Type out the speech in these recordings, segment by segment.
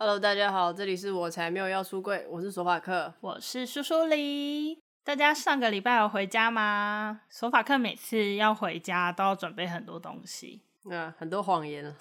Hello，大家好，这里是我才没有要出柜，我是索法克，我是苏苏黎。大家上个礼拜有回家吗？索法克每次要回家都要准备很多东西，啊，很多谎言啊。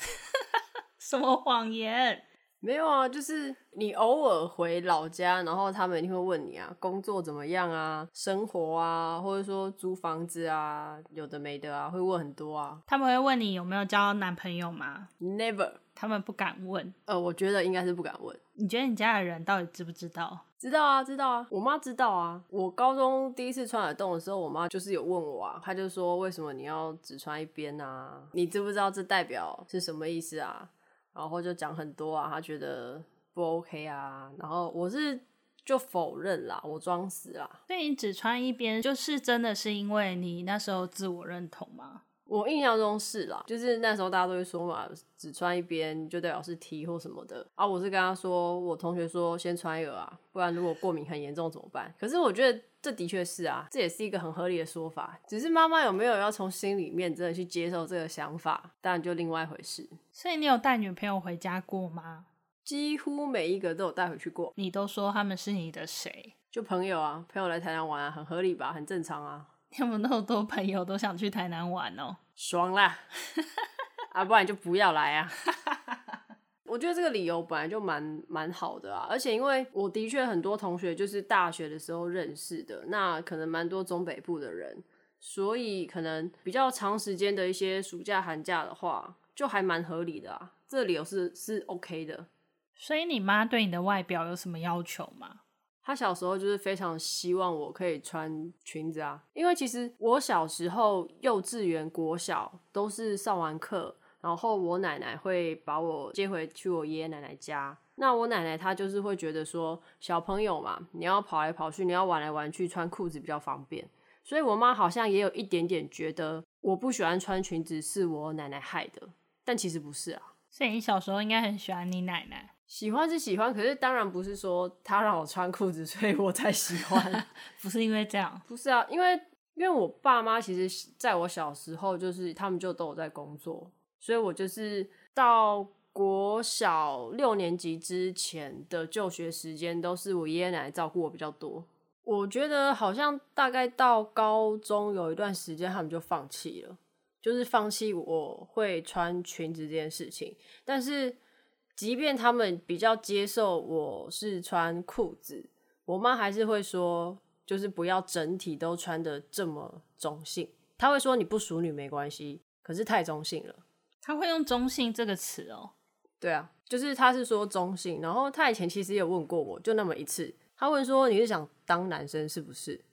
什么谎言？没有啊，就是你偶尔回老家，然后他们一定会问你啊，工作怎么样啊，生活啊，或者说租房子啊，有的没的啊，会问很多啊。他们会问你有没有交男朋友吗？Never，他们不敢问。呃，我觉得应该是不敢问。你觉得你家的人到底知不知道？知道啊，知道啊，我妈知道啊。我高中第一次穿耳洞的时候，我妈就是有问我啊，她就说为什么你要只穿一边啊？你知不知道这代表是什么意思啊？然后就讲很多啊，她觉得不 OK 啊，然后我是就否认啦，我装死啦。所以你只穿一边，就是真的是因为你那时候自我认同吗？我印象中是啦，就是那时候大家都会说嘛，只穿一边就代表是 T 或什么的啊。我是跟他说，我同学说先穿一个啊，不然如果过敏很严重怎么办？可是我觉得这的确是啊，这也是一个很合理的说法。只是妈妈有没有要从心里面真的去接受这个想法，当然就另外一回事。所以你有带女朋友回家过吗？几乎每一个都有带回去过。你都说他们是你的谁？就朋友啊，朋友来台南玩啊，很合理吧？很正常啊。那么那么多朋友都想去台南玩哦，爽啦！啊，不然就不要来啊！我觉得这个理由本来就蛮蛮好的啊，而且因为我的确很多同学就是大学的时候认识的，那可能蛮多中北部的人，所以可能比较长时间的一些暑假寒假的话，就还蛮合理的啊。这个理由是是 OK 的。所以你妈对你的外表有什么要求吗？他小时候就是非常希望我可以穿裙子啊，因为其实我小时候幼稚园、国小都是上完课，然后我奶奶会把我接回去我爷爷奶奶家。那我奶奶她就是会觉得说，小朋友嘛，你要跑来跑去，你要玩来玩去，穿裤子比较方便。所以我妈好像也有一点点觉得我不喜欢穿裙子是我奶奶害的，但其实不是啊。所以你小时候应该很喜欢你奶奶。喜欢是喜欢，可是当然不是说他让我穿裤子，所以我才喜欢。不是因为这样，不是啊，因为因为我爸妈其实在我小时候就是他们就都有在工作，所以我就是到国小六年级之前的就学时间都是我爷爷奶奶照顾我比较多。我觉得好像大概到高中有一段时间他们就放弃了，就是放弃我会穿裙子这件事情，但是。即便他们比较接受我是穿裤子，我妈还是会说，就是不要整体都穿得这么中性。她会说你不淑女没关系，可是太中性了。她会用“中性”这个词哦。对啊，就是她是说中性。然后她以前其实也有问过我，就那么一次，她问说你是想当男生是不是？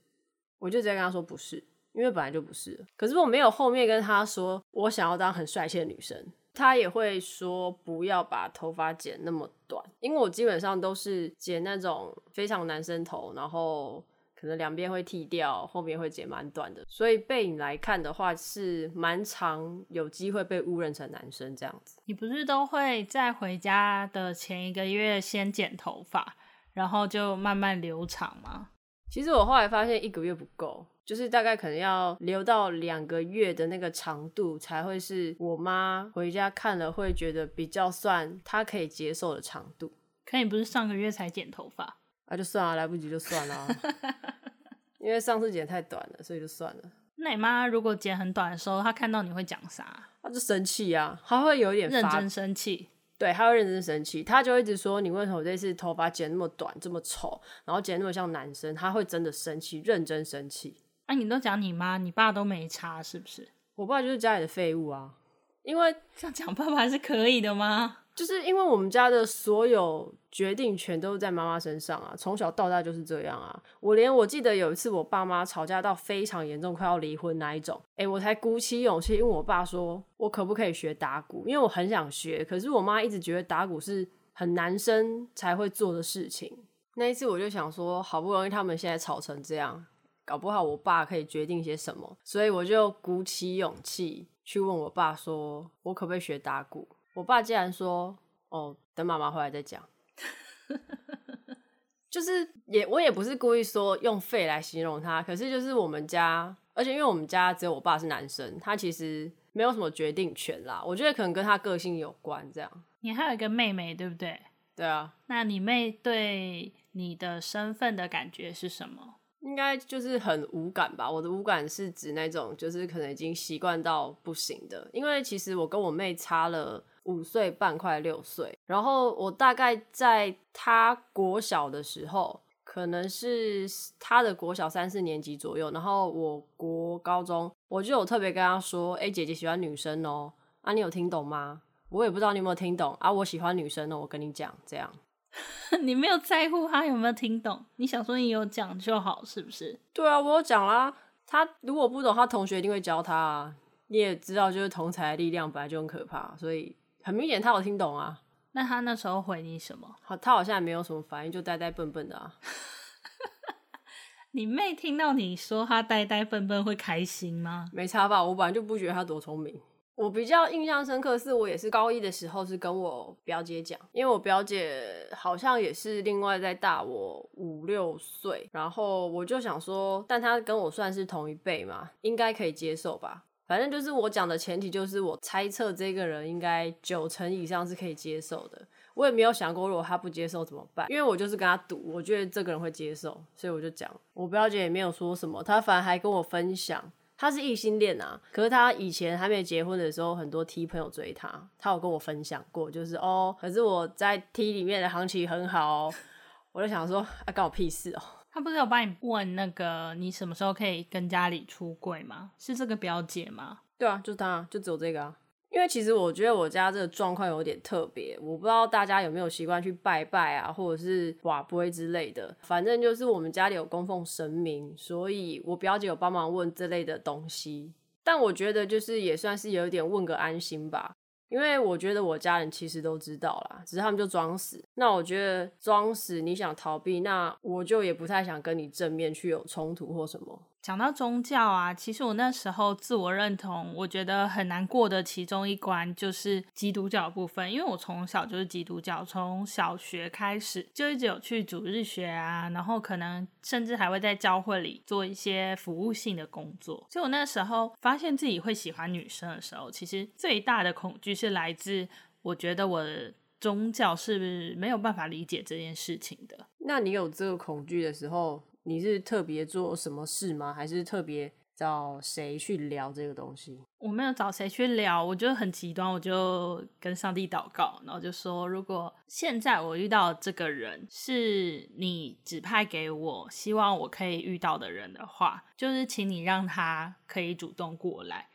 我就直接跟她说不是，因为本来就不是。可是我没有后面跟她说我想要当很帅气的女生。他也会说不要把头发剪那么短，因为我基本上都是剪那种非常男生头，然后可能两边会剃掉，后面会剪蛮短的，所以背影来看的话是蛮长有机会被误认成男生这样子。你不是都会在回家的前一个月先剪头发，然后就慢慢留长吗？其实我后来发现一个月不够。就是大概可能要留到两个月的那个长度，才会是我妈回家看了会觉得比较算她可以接受的长度。可你不是上个月才剪头发？啊，就算了，来不及就算了。因为上次剪太短了，所以就算了。那你妈如果剪很短的时候，她看到你会讲啥？她就生气啊，她会有点认真生气。对，她会认真生气，她就一直说你为什么这次头发剪那么短，这么丑，然后剪那么像男生，她会真的生气，认真生气。哎、啊，你都讲你妈，你爸都没差，是不是？我爸就是家里的废物啊！因为这样讲爸爸是可以的吗？就是因为我们家的所有决定权都是在妈妈身上啊，从小到大就是这样啊。我连我记得有一次我爸妈吵架到非常严重，快要离婚那一种，哎、欸，我才鼓起勇气问我爸说，我可不可以学打鼓？因为我很想学，可是我妈一直觉得打鼓是很男生才会做的事情。那一次我就想说，好不容易他们现在吵成这样。搞不好我爸可以决定些什么，所以我就鼓起勇气去问我爸说：“我可不可以学打鼓？”我爸竟然说：“哦，等妈妈回来再讲。”就是也我也不是故意说用废来形容他，可是就是我们家，而且因为我们家只有我爸是男生，他其实没有什么决定权啦。我觉得可能跟他个性有关。这样，你还有一个妹妹，对不对？对啊。那你妹对你的身份的感觉是什么？应该就是很无感吧。我的无感是指那种，就是可能已经习惯到不行的。因为其实我跟我妹差了五岁半，快六岁。然后我大概在她国小的时候，可能是她的国小三四年级左右。然后我国高中，我就有特别跟她说：“哎，姐姐喜欢女生哦。”啊，你有听懂吗？我也不知道你有没有听懂啊。我喜欢女生哦，我跟你讲，这样。你没有在乎他有没有听懂，你想说你有讲就好，是不是？对啊，我有讲啦。他如果不懂，他同学一定会教他啊。你也知道，就是同才的力量本来就很可怕，所以很明显他有听懂啊。那他那时候回你什么？好，他好像也没有什么反应，就呆呆笨笨的啊。你妹听到你说他呆呆笨笨会开心吗？没差吧？我本来就不觉得他多聪明。我比较印象深刻，是我也是高一的时候是跟我表姐讲，因为我表姐好像也是另外在大我五六岁，然后我就想说，但她跟我算是同一辈嘛，应该可以接受吧。反正就是我讲的前提就是我猜测这个人应该九成以上是可以接受的。我也没有想过如果他不接受怎么办，因为我就是跟他赌，我觉得这个人会接受，所以我就讲。我表姐也没有说什么，她反而还跟我分享。他是异性恋啊，可是他以前还没结婚的时候，很多 T 朋友追他，他有跟我分享过，就是哦，可是我在 T 里面的行情很好哦，我就想说，啊，关我屁事哦。他不是有帮你问那个你什么时候可以跟家里出柜吗？是这个表姐吗？对啊，就他，就只有这个啊。因为其实我觉得我家这个状况有点特别，我不知道大家有没有习惯去拜拜啊，或者是瓦杯之类的。反正就是我们家里有供奉神明，所以我表姐有帮忙问这类的东西。但我觉得就是也算是有点问个安心吧，因为我觉得我家人其实都知道啦，只是他们就装死。那我觉得装死，你想逃避，那我就也不太想跟你正面去有冲突或什么。讲到宗教啊，其实我那时候自我认同，我觉得很难过的其中一关就是基督教部分，因为我从小就是基督教，从小学开始就一直有去主日学啊，然后可能甚至还会在教会里做一些服务性的工作。所以我那时候发现自己会喜欢女生的时候，其实最大的恐惧是来自我觉得我宗教是不是没有办法理解这件事情的。那你有这个恐惧的时候，你是特别做什么事吗？还是特别找谁去聊这个东西？我没有找谁去聊，我觉得很极端，我就跟上帝祷告，然后就说：如果现在我遇到这个人是你指派给我，希望我可以遇到的人的话，就是请你让他可以主动过来，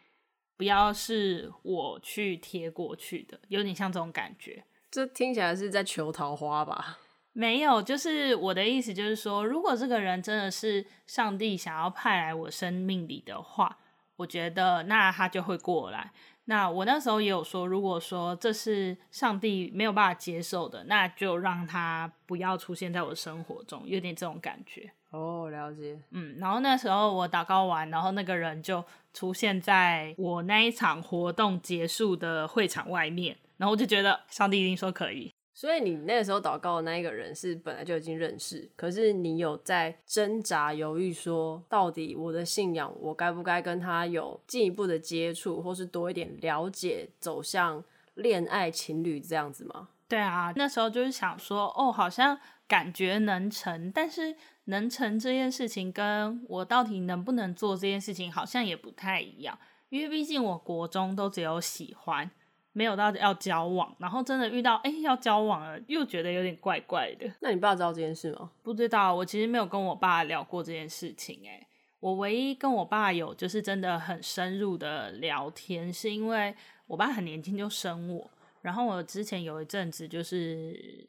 不要是我去贴过去的，有点像这种感觉。这听起来是在求桃花吧？没有，就是我的意思，就是说，如果这个人真的是上帝想要派来我生命里的话，我觉得那他就会过来。那我那时候也有说，如果说这是上帝没有办法接受的，那就让他不要出现在我生活中，有点这种感觉。哦，了解。嗯，然后那时候我祷告完，然后那个人就出现在我那一场活动结束的会场外面，然后我就觉得上帝一定说可以。所以你那个时候祷告的那一个人是本来就已经认识，可是你有在挣扎犹豫，说到底我的信仰，我该不该跟他有进一步的接触，或是多一点了解，走向恋爱情侣这样子吗？对啊，那时候就是想说，哦，好像感觉能成，但是能成这件事情跟我到底能不能做这件事情好像也不太一样，因为毕竟我国中都只有喜欢。没有到要交往，然后真的遇到哎要交往了，又觉得有点怪怪的。那你爸知道这件事吗？不知道，我其实没有跟我爸聊过这件事情。哎，我唯一跟我爸有就是真的很深入的聊天，是因为我爸很年轻就生我，然后我之前有一阵子就是。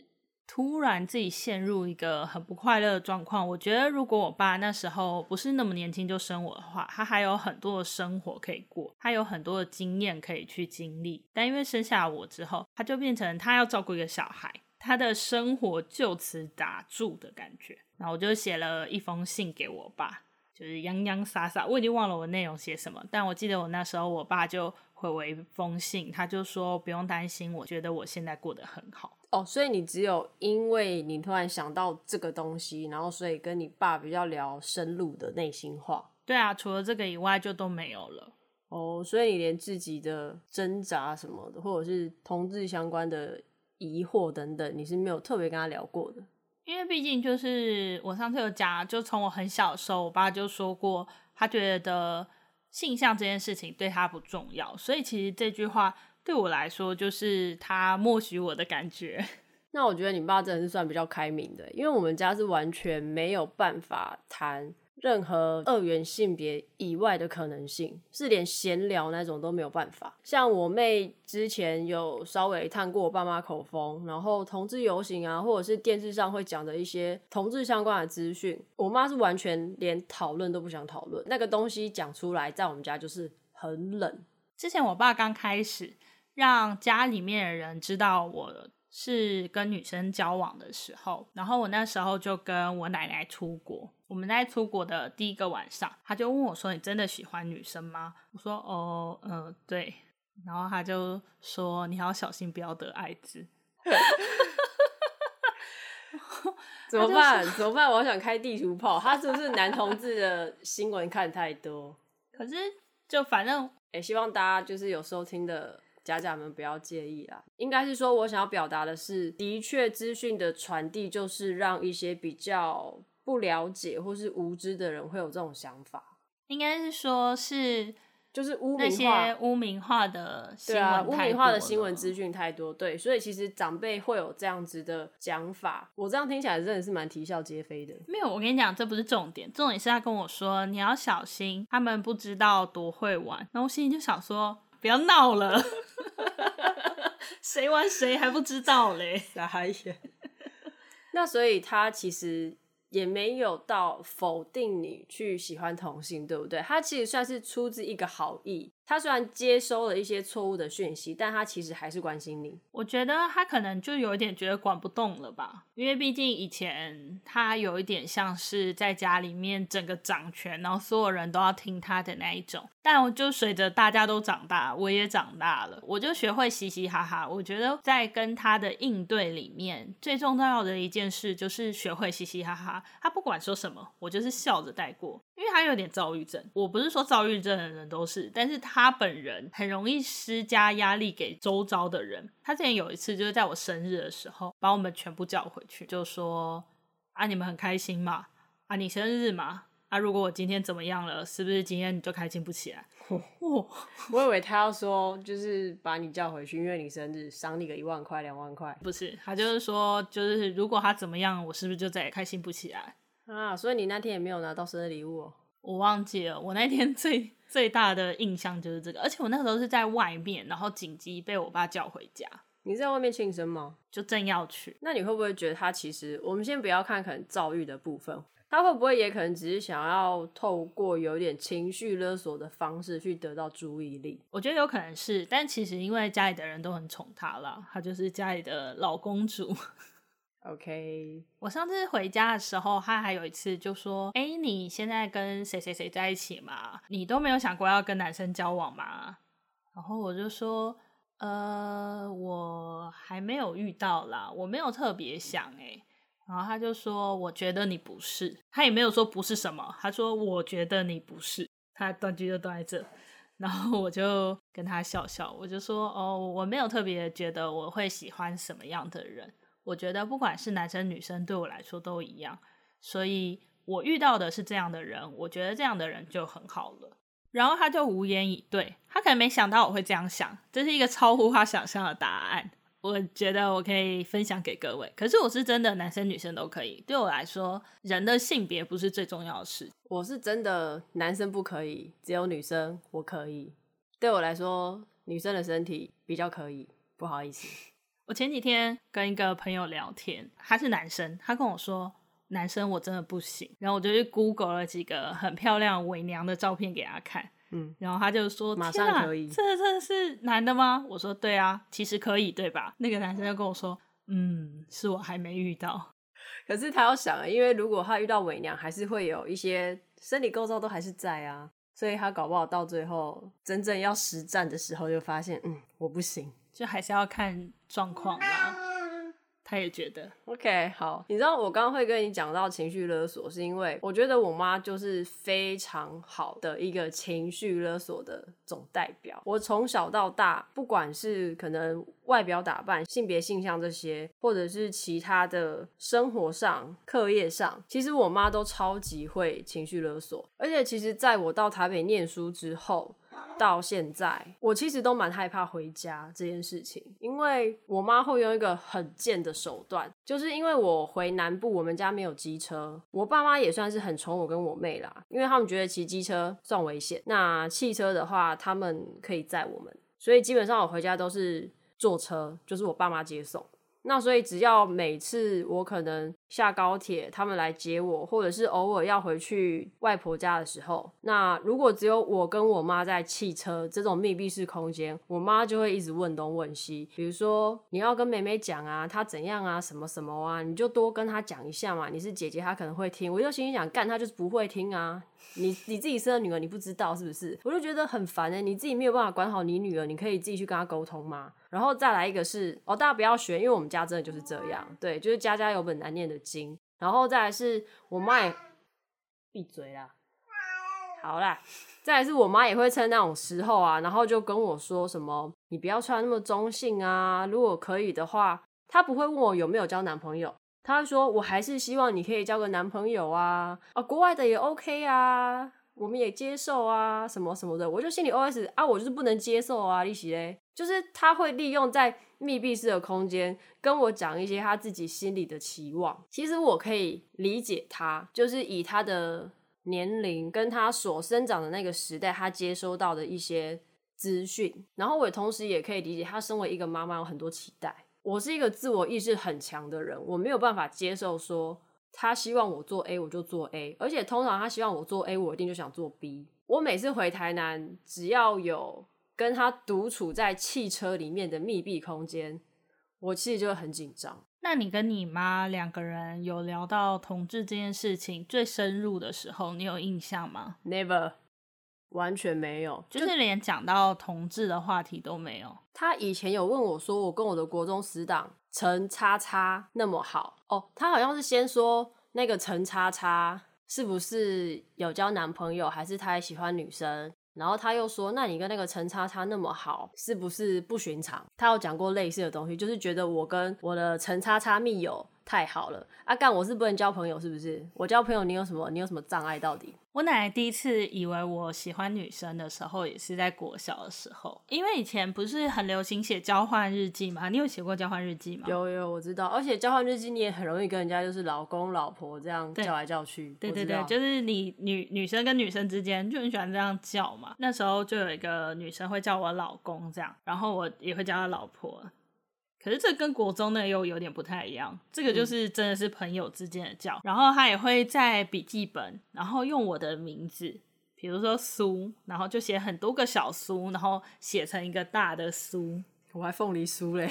突然自己陷入一个很不快乐的状况，我觉得如果我爸那时候不是那么年轻就生我的话，他还有很多的生活可以过，他有很多的经验可以去经历。但因为生下我之后，他就变成他要照顾一个小孩，他的生活就此打住的感觉。然后我就写了一封信给我爸，就是洋洋洒洒，我已经忘了我内容写什么，但我记得我那时候我爸就回我一封信，他就说不用担心，我觉得我现在过得很好。哦，所以你只有因为你突然想到这个东西，然后所以跟你爸比较聊深入的内心话。对啊，除了这个以外就都没有了。哦，所以你连自己的挣扎什么的，或者是同志相关的疑惑等等，你是没有特别跟他聊过的？因为毕竟就是我上次有讲，就从我很小的时候，我爸就说过，他觉得性向这件事情对他不重要，所以其实这句话对我来说就是他默许我的感觉。那我觉得你爸真的是算比较开明的，因为我们家是完全没有办法谈任何二元性别以外的可能性，是连闲聊那种都没有办法。像我妹之前有稍微探过我爸妈口风，然后同志游行啊，或者是电视上会讲的一些同志相关的资讯，我妈是完全连讨论都不想讨论。那个东西讲出来，在我们家就是很冷。之前我爸刚开始让家里面的人知道我。是跟女生交往的时候，然后我那时候就跟我奶奶出国。我们在出国的第一个晚上，他就问我说：“你真的喜欢女生吗？”我说：“哦，嗯、呃，对。”然后他就说：“你要小心，不要得艾滋。”怎么办？怎么办？我想开地图炮。他是不是男同志的新闻看太多？可是就反正，也、欸，希望大家就是有收听的。家长们不要介意啦，应该是说，我想要表达的是，的确，资讯的传递就是让一些比较不了解或是无知的人会有这种想法。应该是说，是就是污名化，那些污名化的新闻，对啊，污名化的新闻资讯太多，对，所以其实长辈会有这样子的讲法。我这样听起来真的是蛮啼笑皆非的。没有，我跟你讲，这不是重点，重点是他跟我说你要小心，他们不知道多会玩。然后我心里就想说。不要闹了，谁玩谁还不知道嘞？傻眼。那所以他其实也没有到否定你去喜欢同性，对不对？他其实算是出自一个好意。他虽然接收了一些错误的讯息，但他其实还是关心你。我觉得他可能就有一点觉得管不动了吧，因为毕竟以前他有一点像是在家里面整个掌权，然后所有人都要听他的那一种。但我就随着大家都长大，我也长大了，我就学会嘻嘻哈哈。我觉得在跟他的应对里面，最重要的一件事就是学会嘻嘻哈哈。他不管说什么，我就是笑着带过。因为他有点躁郁症，我不是说躁郁症的人都是，但是他本人很容易施加压力给周遭的人。他之前有一次就是在我生日的时候，把我们全部叫回去，就说啊，你们很开心嘛？啊，你生日嘛？啊，如果我今天怎么样了，是不是今天你就开心不起来？哦，我以为他要说就是把你叫回去，因为你生日，赏你个一万块、两万块。不是，他就是说，就是如果他怎么样，我是不是就再也开心不起来？啊，所以你那天也没有拿到生日礼物哦？我忘记了，我那天 最最大的印象就是这个，而且我那个时候是在外面，然后紧急被我爸叫回家。你在外面庆生吗？就正要去。那你会不会觉得他其实，我们先不要看可能躁郁的部分，他会不会也可能只是想要透过有点情绪勒索的方式去得到注意力？我觉得有可能是，但其实因为家里的人都很宠他啦，他就是家里的老公主。OK，我上次回家的时候，他还有一次就说：“哎、你现在跟谁谁谁在一起吗？你都没有想过要跟男生交往吗？”然后我就说：“呃，我还没有遇到啦，我没有特别想。”哎，然后他就说：“我觉得你不是。”他也没有说不是什么，他说：“我觉得你不是。”他断句就断在这，然后我就跟他笑笑，我就说：“哦，我没有特别觉得我会喜欢什么样的人。”我觉得不管是男生女生，对我来说都一样，所以我遇到的是这样的人，我觉得这样的人就很好了。然后他就无言以对，他可能没想到我会这样想，这是一个超乎他想象的答案。我觉得我可以分享给各位，可是我是真的男生女生都可以。对我来说，人的性别不是最重要的事。我是真的男生不可以，只有女生我可以。对我来说，女生的身体比较可以，不好意思。我前几天跟一个朋友聊天，他是男生，他跟我说男生我真的不行，然后我就去 Google 了几个很漂亮伪娘的照片给他看，嗯，然后他就说马上可以，这这是男的吗？我说对啊，其实可以，对吧？那个男生就跟我说，嗯，是我还没遇到，可是他要想，因为如果他遇到伪娘，还是会有一些生理构造都还是在啊，所以他搞不好到最后真正要实战的时候，就发现，嗯，我不行。就还是要看状况啦。他也觉得。OK，好，你知道我刚刚会跟你讲到情绪勒索，是因为我觉得我妈就是非常好的一个情绪勒索的总代表。我从小到大，不管是可能外表打扮、性别性向这些，或者是其他的生活上、课业上，其实我妈都超级会情绪勒索。而且，其实在我到台北念书之后，到现在，我其实都蛮害怕回家这件事情，因为我妈会用一个很贱的手段，就是因为我回南部，我们家没有机车，我爸妈也算是很宠我跟我妹啦，因为他们觉得骑机车算危险，那汽车的话，他们可以载我们，所以基本上我回家都是坐车，就是我爸妈接送。那所以只要每次我可能下高铁，他们来接我，或者是偶尔要回去外婆家的时候，那如果只有我跟我妈在汽车这种密闭式空间，我妈就会一直问东问西，比如说你要跟妹妹讲啊，她怎样啊，什么什么啊，你就多跟她讲一下嘛。你是姐姐，她可能会听。我就心里想，干她就是不会听啊。你你自己生的女儿，你不知道是不是？我就觉得很烦欸，你自己没有办法管好你女儿，你可以自己去跟她沟通吗？然后再来一个是哦，大家不要学，因为我们家真的就是这样，对，就是家家有本难念的经。然后再来是我妈也闭嘴啦，好啦，再来是我妈也会趁那种时候啊，然后就跟我说什么，你不要穿那么中性啊，如果可以的话，她不会问我有没有交男朋友。他说：“我还是希望你可以交个男朋友啊，啊，国外的也 OK 啊，我们也接受啊，什么什么的。”我就心里 OS 啊，我就是不能接受啊，利息嘞，就是他会利用在密闭式的空间跟我讲一些他自己心里的期望。其实我可以理解他，就是以他的年龄跟他所生长的那个时代，他接收到的一些资讯，然后我同时也可以理解他身为一个妈妈有很多期待。我是一个自我意识很强的人，我没有办法接受说他希望我做 A 我就做 A，而且通常他希望我做 A，我一定就想做 B。我每次回台南，只要有跟他独处在汽车里面的密闭空间，我其实就会很紧张。那你跟你妈两个人有聊到同志这件事情最深入的时候，你有印象吗？Never。完全没有，就是连讲到同志的话题都没有。他以前有问我说，我跟我的国中死党陈叉叉那么好哦，他好像是先说那个陈叉叉是不是有交男朋友，还是他也喜欢女生？然后他又说，那你跟那个陈叉叉那么好，是不是不寻常？他有讲过类似的东西，就是觉得我跟我的陈叉叉密友太好了。阿、啊、干，我是不能交朋友，是不是？我交朋友，你有什么？你有什么障碍？到底？我奶奶第一次以为我喜欢女生的时候，也是在国小的时候，因为以前不是很流行写交换日记吗？你有写过交换日记吗？有有，我知道。而且交换日记你也很容易跟人家就是老公老婆这样叫来叫去。对对对，就是你女女生跟女生之间就很喜欢这样叫嘛。那时候就有一个女生会叫我老公这样，然后我也会叫她老婆。可是这跟国中那又有点不太一样，这个就是真的是朋友之间的叫，嗯、然后他也会在笔记本，然后用我的名字，比如说苏，然后就写很多个小苏，然后写成一个大的苏，我还凤梨酥嘞，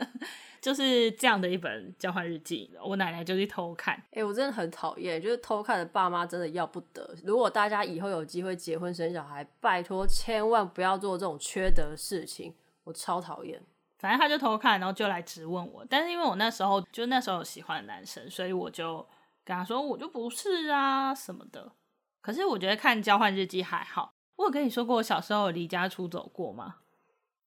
就是这样的一本交换日记，我奶奶就去偷看，哎、欸，我真的很讨厌，就是偷看的爸妈真的要不得。如果大家以后有机会结婚生小孩，拜托千万不要做这种缺德的事情，我超讨厌。反正他就偷看，然后就来质问我。但是因为我那时候就那时候有喜欢的男生，所以我就跟他说，我就不是啊什么的。可是我觉得看交换日记还好。我有跟你说过我小时候有离家出走过吗？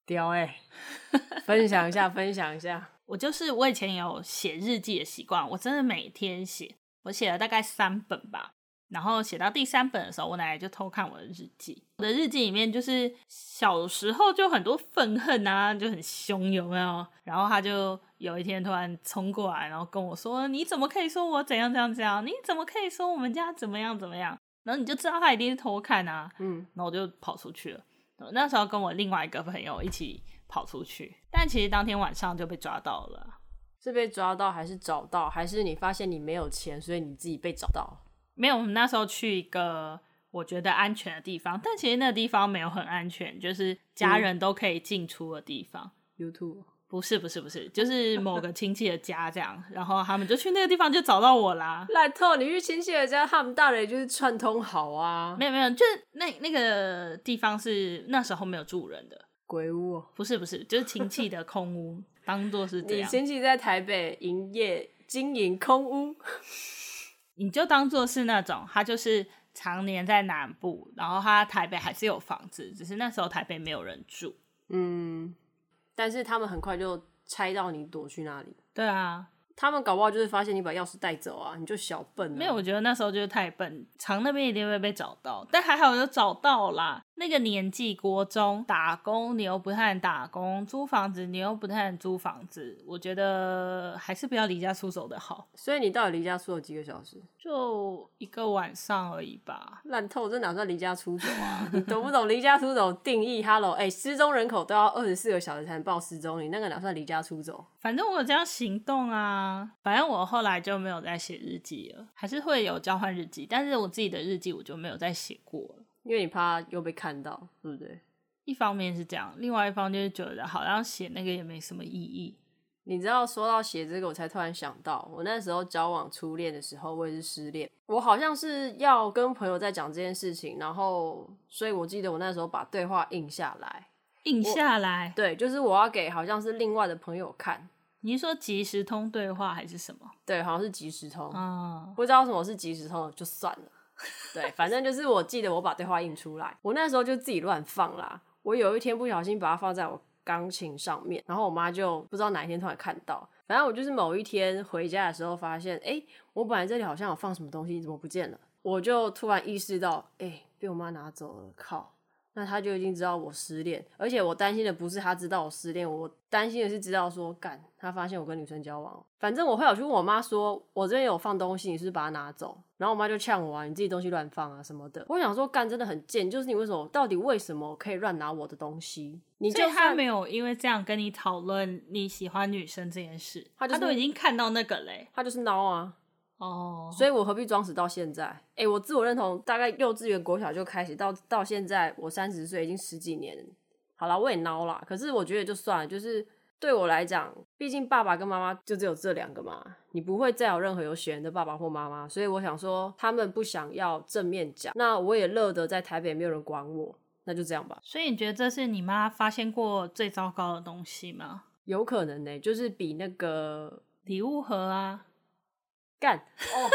屌欸，分享一下，分享一下。我就是我以前有写日记的习惯，我真的每天写，我写了大概三本吧。然后写到第三本的时候，我奶奶就偷看我的日记。我的日记里面就是小时候就很多愤恨啊，就很凶，有没有？然后他就有一天突然冲过来，然后跟我说：“你怎么可以说我怎样怎样怎样？你怎么可以说我们家怎么样怎么样？”然后你就知道他一定是偷看啊。嗯，然后我就跑出去了。那时候跟我另外一个朋友一起跑出去，但其实当天晚上就被抓到了。是被抓到还是找到？还是你发现你没有钱，所以你自己被找到？没有，我们那时候去一个我觉得安全的地方，但其实那个地方没有很安全，就是家人都可以进出的地方。YouTube 不是不是不是，就是某个亲戚的家这样，然后他们就去那个地方就找到我啦。烂透，你去亲戚的家，他们大人就是串通好啊。没有没有，就是那那个地方是那时候没有住人的。鬼屋？不是不是，就是亲戚的空屋。当做是这样。你亲戚在台北营业经营空屋，你就当做是那种他就是常年在南部，然后他台北还是有房子，只是那时候台北没有人住。嗯，但是他们很快就猜到你躲去哪里。对啊。他们搞不好就是发现你把钥匙带走啊，你就小笨。没有，我觉得那时候就是太笨，藏那边一定会被找到。但还好有找到啦。那个年纪，国中打工，你又不太能打工；租房子，你又不太能租房子。我觉得还是不要离家出走的好。所以你到底离家出走几个小时？就一个晚上而已吧。烂透，这哪算离家出走啊？你懂不懂离家出走定义？Hello，哎、欸，失踪人口都要二十四个小时才能报失踪，你那个哪算离家出走？反正我有这样行动啊。反正我后来就没有再写日记了，还是会有交换日记，但是我自己的日记我就没有再写过了。因为你怕又被看到，对不对？一方面是这样，另外一方面就是觉得好像写那个也没什么意义。你知道，说到写这个，我才突然想到，我那时候交往初恋的时候，我也是失恋。我好像是要跟朋友在讲这件事情，然后，所以我记得我那时候把对话印下来，印下来。对，就是我要给好像是另外的朋友看。你是说即时通对话还是什么？对，好像是即时通。嗯，不知道什么是即时通，就算了。对，反正就是我记得我把对话印出来，我那时候就自己乱放啦。我有一天不小心把它放在我钢琴上面，然后我妈就不知道哪一天突然看到。反正我就是某一天回家的时候发现，哎，我本来这里好像有放什么东西，怎么不见了？我就突然意识到，哎，被我妈拿走了，靠！那他就已经知道我失恋，而且我担心的不是他知道我失恋，我担心的是知道说，干他发现我跟女生交往。反正我会有去问我妈说，我这边有放东西，你是不是把它拿走？然后我妈就呛我啊，你自己东西乱放啊什么的。我想说，干真的很贱，就是你为什么，到底为什么可以乱拿我的东西？你就他没有因为这样跟你讨论你喜欢女生这件事，他，就是、他都已经看到那个嘞，他就是孬啊。哦，oh. 所以我何必装死到现在？哎、欸，我自我认同大概幼稚园、国小就开始，到到现在我三十岁，已经十几年。好了，我也孬啦。可是我觉得就算了，就是对我来讲，毕竟爸爸跟妈妈就只有这两个嘛，你不会再有任何有血缘的爸爸或妈妈。所以我想说，他们不想要正面讲，那我也乐得在台北没有人管我，那就这样吧。所以你觉得这是你妈发现过最糟糕的东西吗？有可能呢、欸，就是比那个礼物盒啊。干哦！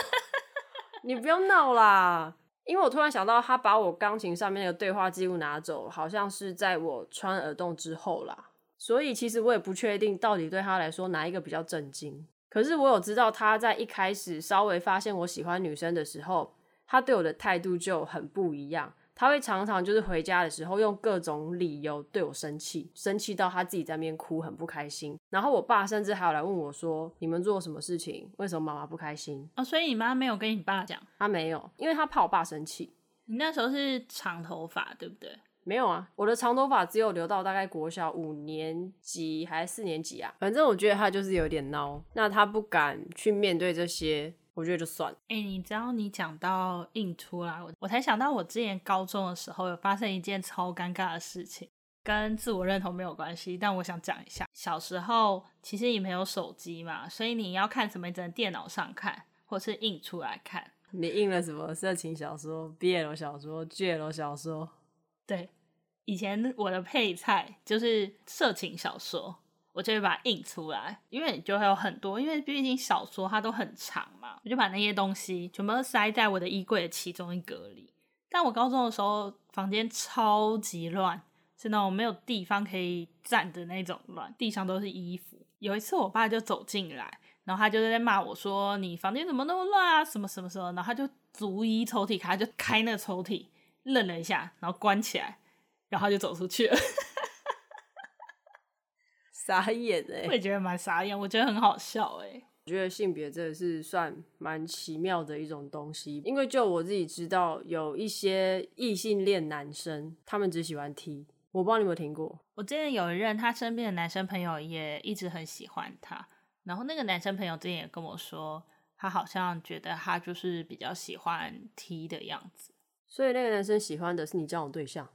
你不要闹啦，因为我突然想到，他把我钢琴上面那个对话记录拿走，好像是在我穿耳洞之后啦。所以其实我也不确定到底对他来说哪一个比较震惊。可是我有知道他在一开始稍微发现我喜欢女生的时候，他对我的态度就很不一样。他会常常就是回家的时候用各种理由对我生气，生气到他自己在那边哭，很不开心。然后我爸甚至还有来问我说：“你们做什么事情？为什么妈妈不开心？”哦，所以你妈没有跟你爸讲？他没有，因为他怕我爸生气。你那时候是长头发，对不对？没有啊，我的长头发只有留到大概国小五年级还是四年级啊。反正我觉得他就是有点孬，那他不敢去面对这些。我觉得就算了。哎、欸，你知道你讲到印出来，我我才想到我之前高中的时候有发生一件超尴尬的事情，跟自我认同没有关系，但我想讲一下。小时候其实你没有手机嘛，所以你要看什么，你只能电脑上看，或是印出来看。你印了什么色情小说、BL 小说、GL 小说？对，以前我的配菜就是色情小说。我就会把它印出来，因为你就会有很多，因为毕竟小说它都很长嘛，我就把那些东西全部都塞在我的衣柜的其中一格里。但我高中的时候房间超级乱，是那种没有地方可以站的那种乱，地上都是衣服。有一次我爸就走进来，然后他就在骂我说：“你房间怎么那么乱啊？什么什么什么？”然后他就逐一抽屉开，他就开那个抽屉，愣了一下，然后关起来，然后就走出去了。傻眼哎、欸，我也觉得蛮傻眼，我觉得很好笑哎、欸。我觉得性别真的是算蛮奇妙的一种东西，因为就我自己知道，有一些异性恋男生，他们只喜欢 T，我不知道你有没有听过。我之前有一任他身边的男生朋友也一直很喜欢他，然后那个男生朋友之前也跟我说，他好像觉得他就是比较喜欢 T 的样子。所以那个男生喜欢的是你交往对象？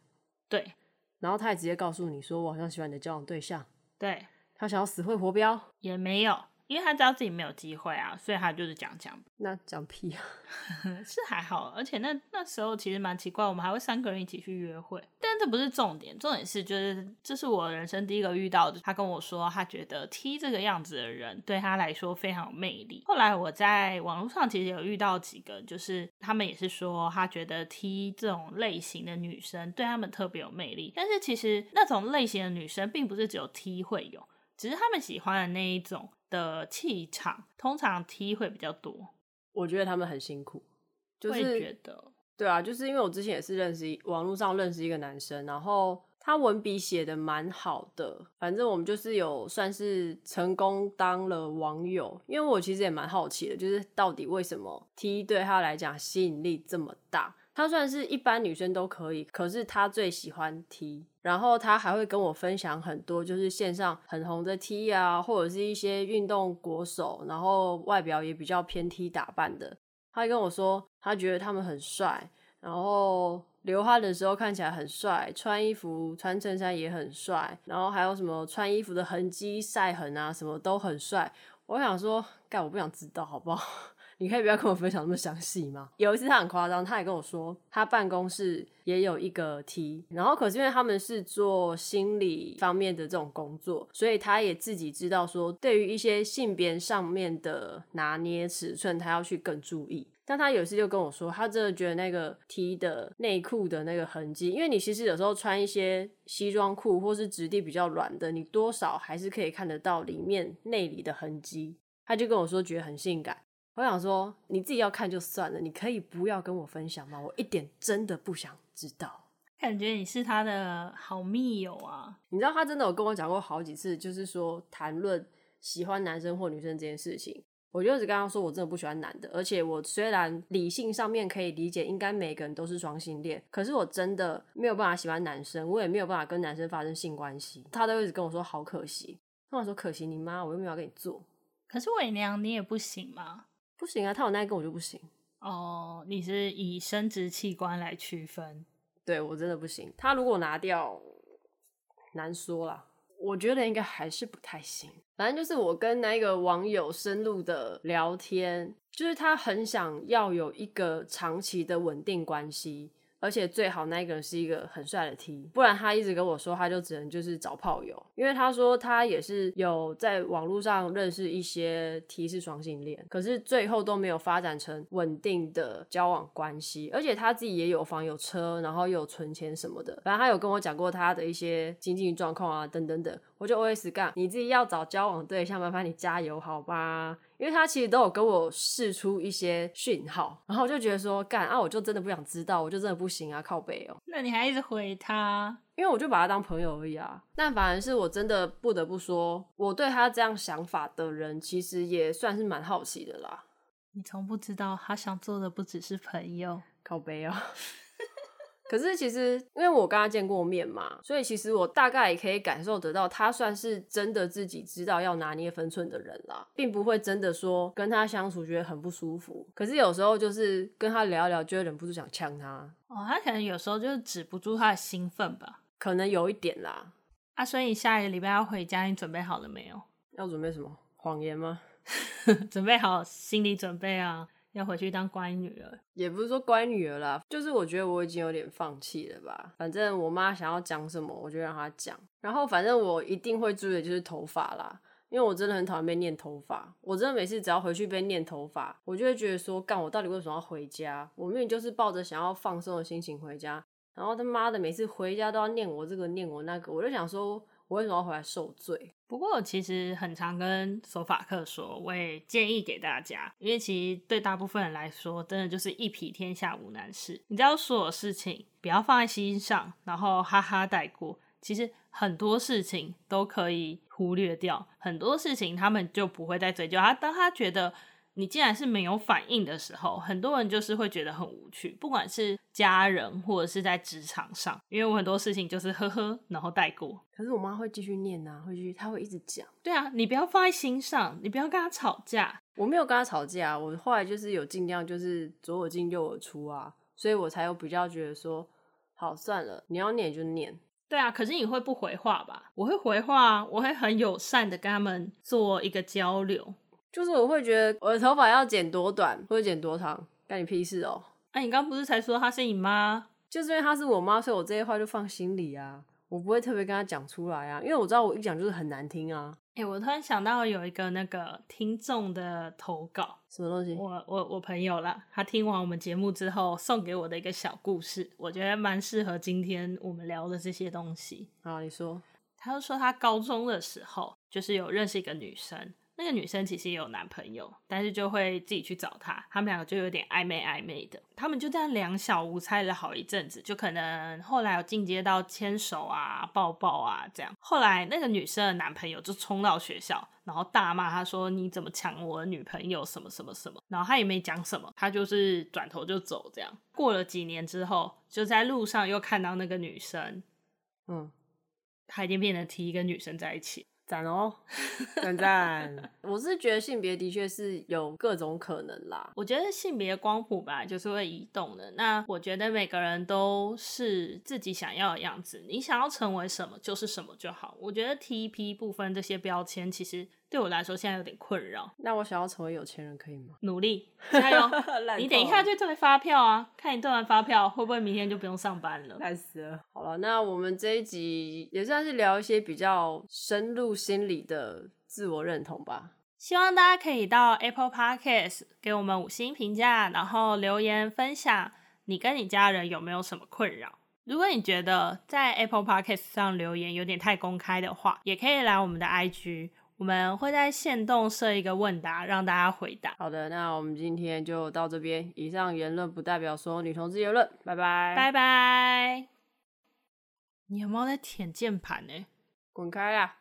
对。然后他也直接告诉你说，我好像喜欢你的交往对象。对，他想要死会活标，也没有，因为他知道自己没有机会啊，所以他就是讲讲。那讲屁啊，是还好，而且那那时候其实蛮奇怪，我们还会三个人一起去约会。但这不是重点，重点是就是这是我人生第一个遇到的。他跟我说，他觉得 T 这个样子的人对他来说非常有魅力。后来我在网络上其实有遇到几个，就是他们也是说，他觉得 T 这种类型的女生对他们特别有魅力。但是其实那种类型的女生并不是只有 T 会有，只是他们喜欢的那一种。的气场通常 T 会比较多，我觉得他们很辛苦，就是会觉得对啊，就是因为我之前也是认识网络上认识一个男生，然后他文笔写的蛮好的，反正我们就是有算是成功当了网友，因为我其实也蛮好奇的，就是到底为什么 T 对他来讲吸引力这么大？他算是一般女生都可以，可是他最喜欢 T。然后他还会跟我分享很多，就是线上很红的 T 啊，或者是一些运动国手，然后外表也比较偏 T 打扮的。他跟我说，他觉得他们很帅，然后流汗的时候看起来很帅，穿衣服穿衬衫也很帅，然后还有什么穿衣服的痕迹、晒痕啊，什么都很帅。我想说，干，我不想知道，好不好？你可以不要跟我分享那么详细吗？有一次他很夸张，他也跟我说，他办公室也有一个 T，然后可是因为他们是做心理方面的这种工作，所以他也自己知道说，对于一些性别上面的拿捏尺寸，他要去更注意。但他有一次就跟我说，他真的觉得那个 T 的内裤的那个痕迹，因为你其实有时候穿一些西装裤或是质地比较软的，你多少还是可以看得到里面内里的痕迹。他就跟我说，觉得很性感。我想说，你自己要看就算了，你可以不要跟我分享吗？我一点真的不想知道。感觉你是他的好密友啊！你知道他真的有跟我讲过好几次，就是说谈论喜欢男生或女生这件事情，我就一直跟他说，我真的不喜欢男的。而且我虽然理性上面可以理解，应该每个人都是双性恋，可是我真的没有办法喜欢男生，我也没有办法跟男生发生性关系。他都一直跟我说好可惜。那我说可惜你妈，我又没有要跟你做。可是伪娘你也不行吗？不行啊，他有那一根我就不行。哦，你是以生殖器官来区分？对，我真的不行。他如果拿掉，难说啦。我觉得应该还是不太行。反正就是我跟那个网友深入的聊天，就是他很想要有一个长期的稳定关系。而且最好那个人是一个很帅的 T，不然他一直跟我说，他就只能就是找炮友，因为他说他也是有在网络上认识一些 T 是双性恋，可是最后都没有发展成稳定的交往关系，而且他自己也有房有车，然后有存钱什么的，反正他有跟我讲过他的一些经济状况啊，等等等，我就 OS 干，你自己要找交往对象，麻烦你加油好吧。因为他其实都有跟我试出一些讯号，然后我就觉得说，干啊，我就真的不想知道，我就真的不行啊，靠背哦。那你还一直回他？因为我就把他当朋友而已啊。但反而是我真的不得不说，我对他这样想法的人，其实也算是蛮好奇的啦。你从不知道他想做的不只是朋友，靠背哦。可是其实，因为我跟他见过面嘛，所以其实我大概也可以感受得到，他算是真的自己知道要拿捏分寸的人啦，并不会真的说跟他相处觉得很不舒服。可是有时候就是跟他聊一聊，就会忍不住想呛他。哦，他可能有时候就是止不住他的兴奋吧，可能有一点啦。啊，所以你下一个礼拜要回家，你准备好了没有？要准备什么？谎言吗？准备好心理准备啊。要回去当乖女儿，也不是说乖女儿啦，就是我觉得我已经有点放弃了吧。反正我妈想要讲什么，我就让她讲。然后反正我一定会注意的就是头发啦，因为我真的很讨厌被念头发。我真的每次只要回去被念头发，我就会觉得说，干我到底为什么要回家？我明明就是抱着想要放松的心情回家，然后他妈的每次回家都要念我这个念我那个，我就想说。我为什么要回来受罪？不过其实很常跟索法克说，我也建议给大家，因为其实对大部分人来说，真的就是一匹天下无难事。你只要所有事情不要放在心上，然后哈哈带过，其实很多事情都可以忽略掉，很多事情他们就不会再追究他。当他觉得。你既然是没有反应的时候，很多人就是会觉得很无趣，不管是家人或者是在职场上，因为我很多事情就是呵呵，然后带过。可是我妈会继续念啊，会继续，她会一直讲。对啊，你不要放在心上，你不要跟她吵架。我没有跟她吵架，我后来就是有尽量就是左耳进右耳出啊，所以我才有比较觉得说，好算了，你要念就念。对啊，可是你会不回话吧？我会回话，我会很友善的跟他们做一个交流。就是我会觉得我的头发要剪多短或者剪多长，干你屁事哦。哎、啊，你刚不是才说她是你妈？就是因为她是我妈，所以我这些话就放心里啊，我不会特别跟她讲出来啊，因为我知道我一讲就是很难听啊。哎、欸，我突然想到有一个那个听众的投稿，什么东西？我我我朋友啦，他听完我们节目之后送给我的一个小故事，我觉得蛮适合今天我们聊的这些东西。啊，你说。他就说他高中的时候就是有认识一个女生。那个女生其实也有男朋友，但是就会自己去找他，他们两个就有点暧昧暧昧的。他们就这样两小无猜了好一阵子，就可能后来有进阶到牵手啊、抱抱啊这样。后来那个女生的男朋友就冲到学校，然后大骂他说：“你怎么抢我的女朋友？什么什么什么？”然后他也没讲什么，他就是转头就走。这样过了几年之后，就在路上又看到那个女生，嗯，他已经变成提一个女生在一起。赞哦，赞赞！我是觉得性别的确是有各种可能啦。我觉得性别光谱本来就是会移动的。那我觉得每个人都是自己想要的样子，你想要成为什么就是什么就好。我觉得 TP 部分这些标签其实。对我来说，现在有点困扰。那我想要成为有钱人，可以吗？努力，加油！你等一下就对发票啊，看你对完发票会不会明天就不用上班了？累死了。好了，那我们这一集也算是聊一些比较深入心理的自我认同吧。希望大家可以到 Apple Podcast 给我们五星评价，然后留言分享你跟你家人有没有什么困扰。如果你觉得在 Apple Podcast 上留言有点太公开的话，也可以来我们的 IG。我们会在线动设一个问答，让大家回答。好的，那我们今天就到这边。以上言论不代表所有女同志言论。拜拜，拜拜。你有没有在舔键盘呢？滚开啦！